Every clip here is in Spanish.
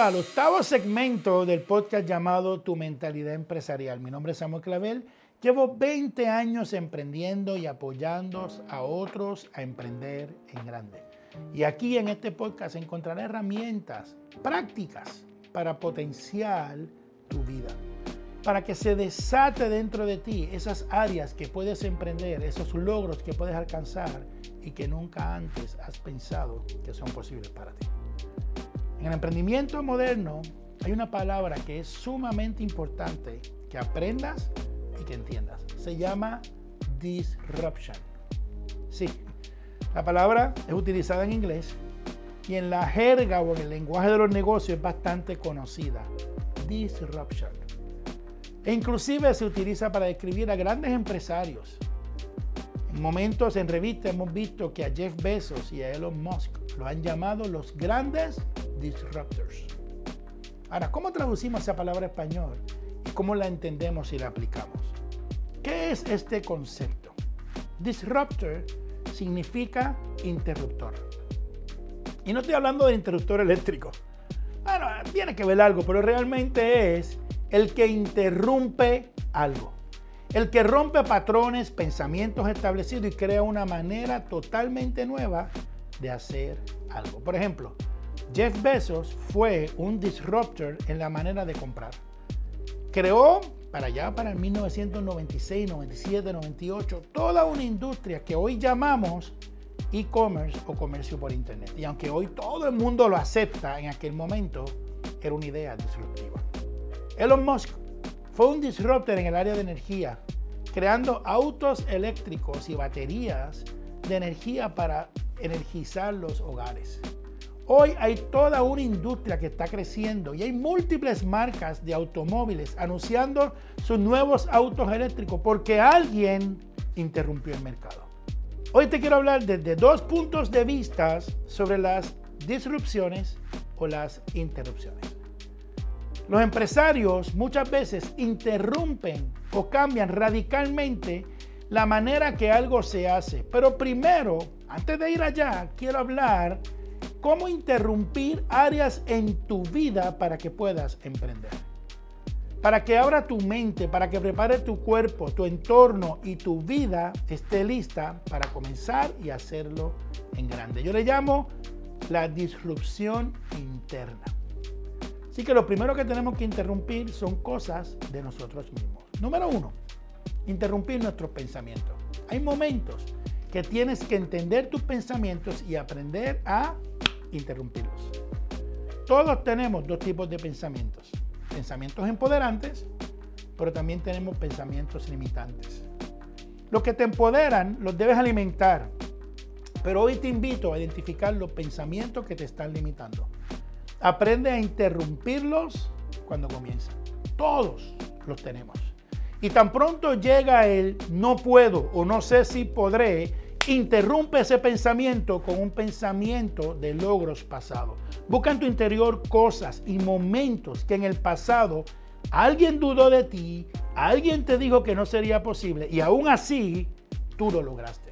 al octavo segmento del podcast llamado Tu Mentalidad Empresarial. Mi nombre es Samuel Clavel. Llevo 20 años emprendiendo y apoyando a otros a emprender en grande. Y aquí en este podcast encontrarás herramientas prácticas para potenciar tu vida. Para que se desate dentro de ti esas áreas que puedes emprender, esos logros que puedes alcanzar y que nunca antes has pensado que son posibles para ti. En el emprendimiento moderno hay una palabra que es sumamente importante que aprendas y que entiendas. Se llama disruption. Sí, la palabra es utilizada en inglés y en la jerga o en el lenguaje de los negocios es bastante conocida. Disruption. E inclusive se utiliza para describir a grandes empresarios. En momentos en revistas hemos visto que a Jeff Bezos y a Elon Musk lo han llamado los grandes disruptors. Ahora, ¿cómo traducimos esa palabra español y cómo la entendemos y la aplicamos? ¿Qué es este concepto? Disruptor significa interruptor. Y no estoy hablando de interruptor eléctrico. Bueno, tiene que ver algo, pero realmente es el que interrumpe algo. El que rompe patrones, pensamientos establecidos y crea una manera totalmente nueva de hacer algo. Por ejemplo, Jeff Bezos fue un disruptor en la manera de comprar. Creó para allá, para el 1996, 97, 98, toda una industria que hoy llamamos e-commerce o comercio por Internet. Y aunque hoy todo el mundo lo acepta, en aquel momento era una idea disruptiva. Elon Musk fue un disruptor en el área de energía, creando autos eléctricos y baterías de energía para energizar los hogares. Hoy hay toda una industria que está creciendo y hay múltiples marcas de automóviles anunciando sus nuevos autos eléctricos porque alguien interrumpió el mercado. Hoy te quiero hablar desde dos puntos de vista sobre las disrupciones o las interrupciones. Los empresarios muchas veces interrumpen o cambian radicalmente la manera que algo se hace. Pero primero, antes de ir allá, quiero hablar cómo interrumpir áreas en tu vida para que puedas emprender. Para que abra tu mente, para que prepare tu cuerpo, tu entorno y tu vida esté lista para comenzar y hacerlo en grande. Yo le llamo la disrupción interna. Así que lo primero que tenemos que interrumpir son cosas de nosotros mismos. Número uno, interrumpir nuestros pensamientos. Hay momentos que tienes que entender tus pensamientos y aprender a interrumpirlos. Todos tenemos dos tipos de pensamientos. Pensamientos empoderantes, pero también tenemos pensamientos limitantes. Los que te empoderan los debes alimentar, pero hoy te invito a identificar los pensamientos que te están limitando. Aprende a interrumpirlos cuando comienzan. Todos los tenemos. Y tan pronto llega el no puedo o no sé si podré, Interrumpe ese pensamiento con un pensamiento de logros pasados. Busca en tu interior cosas y momentos que en el pasado alguien dudó de ti, alguien te dijo que no sería posible y aún así tú lo lograste.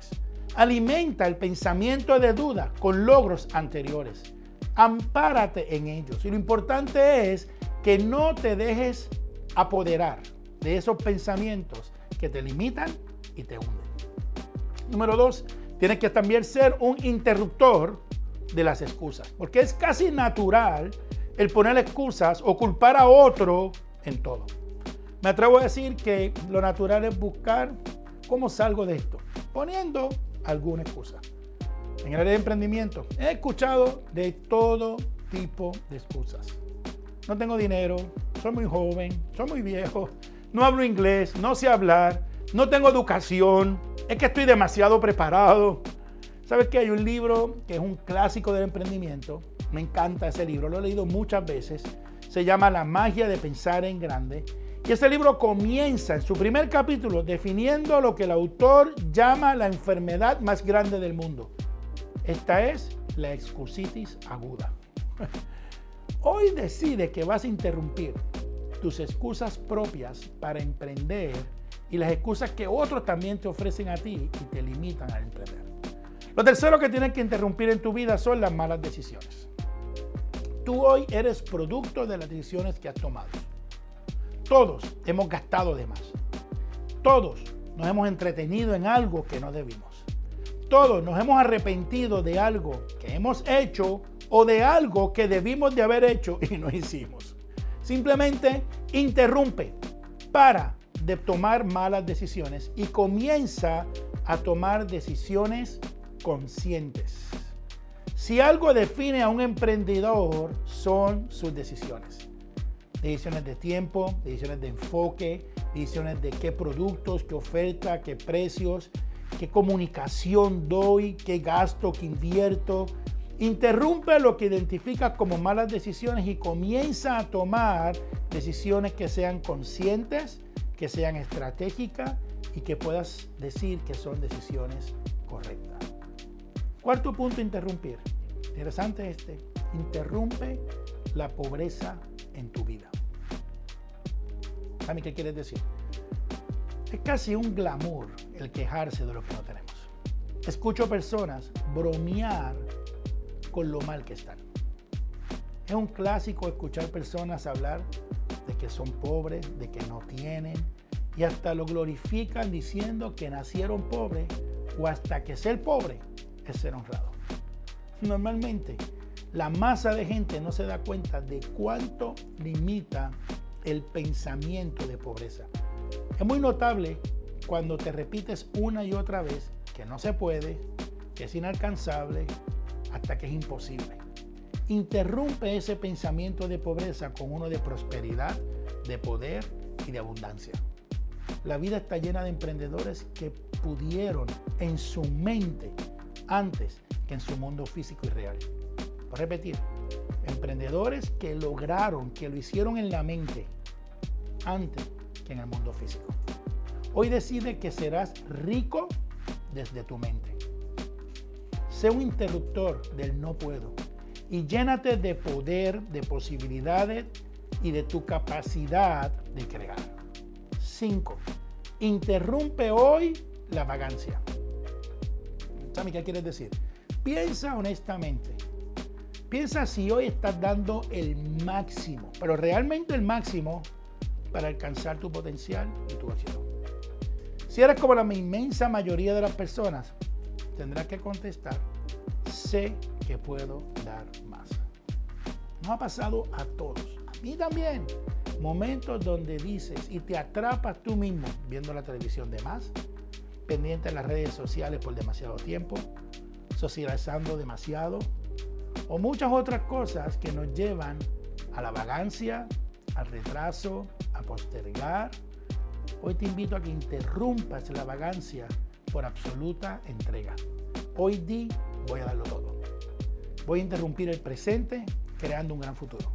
Alimenta el pensamiento de duda con logros anteriores. Ampárate en ellos. Y lo importante es que no te dejes apoderar de esos pensamientos que te limitan y te hunden. Número dos, tienes que también ser un interruptor de las excusas, porque es casi natural el poner excusas o culpar a otro en todo. Me atrevo a decir que lo natural es buscar cómo salgo de esto, poniendo alguna excusa. En el área de emprendimiento he escuchado de todo tipo de excusas. No tengo dinero, soy muy joven, soy muy viejo, no hablo inglés, no sé hablar, no tengo educación, es que estoy demasiado preparado. ¿Sabes que hay un libro que es un clásico del emprendimiento? Me encanta ese libro, lo he leído muchas veces. Se llama La magia de pensar en grande. Y ese libro comienza en su primer capítulo definiendo lo que el autor llama la enfermedad más grande del mundo. Esta es la excusitis aguda. Hoy decide que vas a interrumpir tus excusas propias para emprender y las excusas que otros también te ofrecen a ti y te limitan a emprender. Lo tercero que tienes que interrumpir en tu vida son las malas decisiones. Tú hoy eres producto de las decisiones que has tomado. Todos hemos gastado de más. Todos nos hemos entretenido en algo que no debimos. Todos nos hemos arrepentido de algo que hemos hecho o de algo que debimos de haber hecho y no hicimos. Simplemente interrumpe, para de tomar malas decisiones y comienza a tomar decisiones conscientes. Si algo define a un emprendedor son sus decisiones. Decisiones de tiempo, decisiones de enfoque, decisiones de qué productos, qué oferta, qué precios, qué comunicación doy, qué gasto, qué invierto. Interrumpe lo que identifica como malas decisiones y comienza a tomar decisiones que sean conscientes, que sean estratégicas y que puedas decir que son decisiones correctas. Cuarto punto, interrumpir. Interesante este. Interrumpe la pobreza en tu vida. ¿Saben qué quieres decir? Es casi un glamour el quejarse de lo que no tenemos. Escucho personas bromear con lo mal que están. Es un clásico escuchar personas hablar que son pobres, de que no tienen, y hasta lo glorifican diciendo que nacieron pobres o hasta que ser pobre es ser honrado. Normalmente, la masa de gente no se da cuenta de cuánto limita el pensamiento de pobreza. Es muy notable cuando te repites una y otra vez que no se puede, que es inalcanzable, hasta que es imposible. Interrumpe ese pensamiento de pobreza con uno de prosperidad, de poder y de abundancia. La vida está llena de emprendedores que pudieron en su mente antes que en su mundo físico y real. Por repetir, emprendedores que lograron, que lo hicieron en la mente antes que en el mundo físico. Hoy decide que serás rico desde tu mente. Sé un interruptor del no puedo y llénate de poder, de posibilidades y de tu capacidad de crear. 5. Interrumpe hoy la vagancia. ¿Sabes qué quieres decir? Piensa honestamente. Piensa si hoy estás dando el máximo, pero realmente el máximo para alcanzar tu potencial y tu éxito. Si eres como la inmensa mayoría de las personas, tendrás que contestar, sé que puedo dar más. No ha pasado a todos, a mí también. Momentos donde dices y te atrapas tú mismo viendo la televisión de más, pendiente en las redes sociales por demasiado tiempo, socializando demasiado, o muchas otras cosas que nos llevan a la vagancia, al retraso, a postergar. Hoy te invito a que interrumpas la vagancia por absoluta entrega. Hoy di, voy a darlo todo. Voy a interrumpir el presente creando un gran futuro.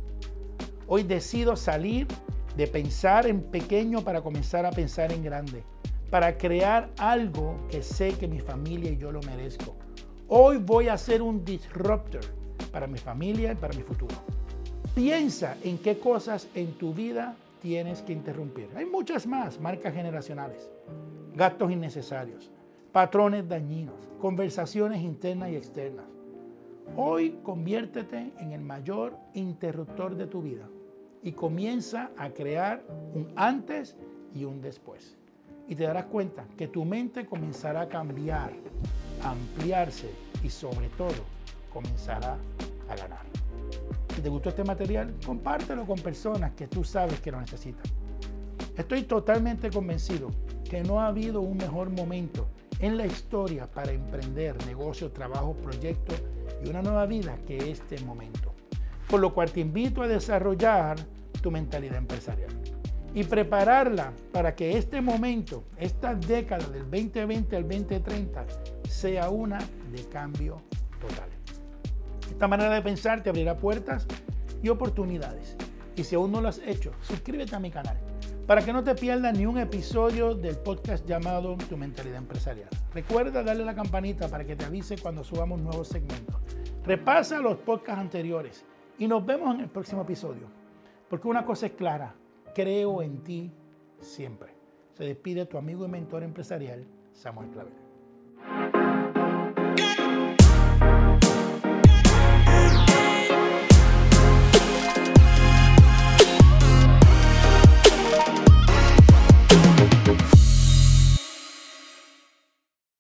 Hoy decido salir de pensar en pequeño para comenzar a pensar en grande, para crear algo que sé que mi familia y yo lo merezco. Hoy voy a ser un disruptor para mi familia y para mi futuro. Piensa en qué cosas en tu vida tienes que interrumpir. Hay muchas más, marcas generacionales, gastos innecesarios, patrones dañinos, conversaciones internas y externas. Hoy conviértete en el mayor interruptor de tu vida y comienza a crear un antes y un después. Y te darás cuenta que tu mente comenzará a cambiar, a ampliarse y sobre todo comenzará a ganar. Si te gustó este material, compártelo con personas que tú sabes que lo necesitan. Estoy totalmente convencido que no ha habido un mejor momento en la historia para emprender negocios, trabajos, proyectos y una nueva vida que este momento. Por lo cual te invito a desarrollar tu mentalidad empresarial y prepararla para que este momento, esta década del 2020 al 2030, sea una de cambio total. Esta manera de pensar te abrirá puertas y oportunidades. Y si aún no lo has hecho, suscríbete a mi canal para que no te pierdas ni un episodio del podcast llamado Tu Mentalidad Empresarial. Recuerda darle la campanita para que te avise cuando subamos nuevos segmentos. Repasa los podcasts anteriores y nos vemos en el próximo episodio. Porque una cosa es clara, creo en ti siempre. Se despide tu amigo y mentor empresarial, Samuel Clavel.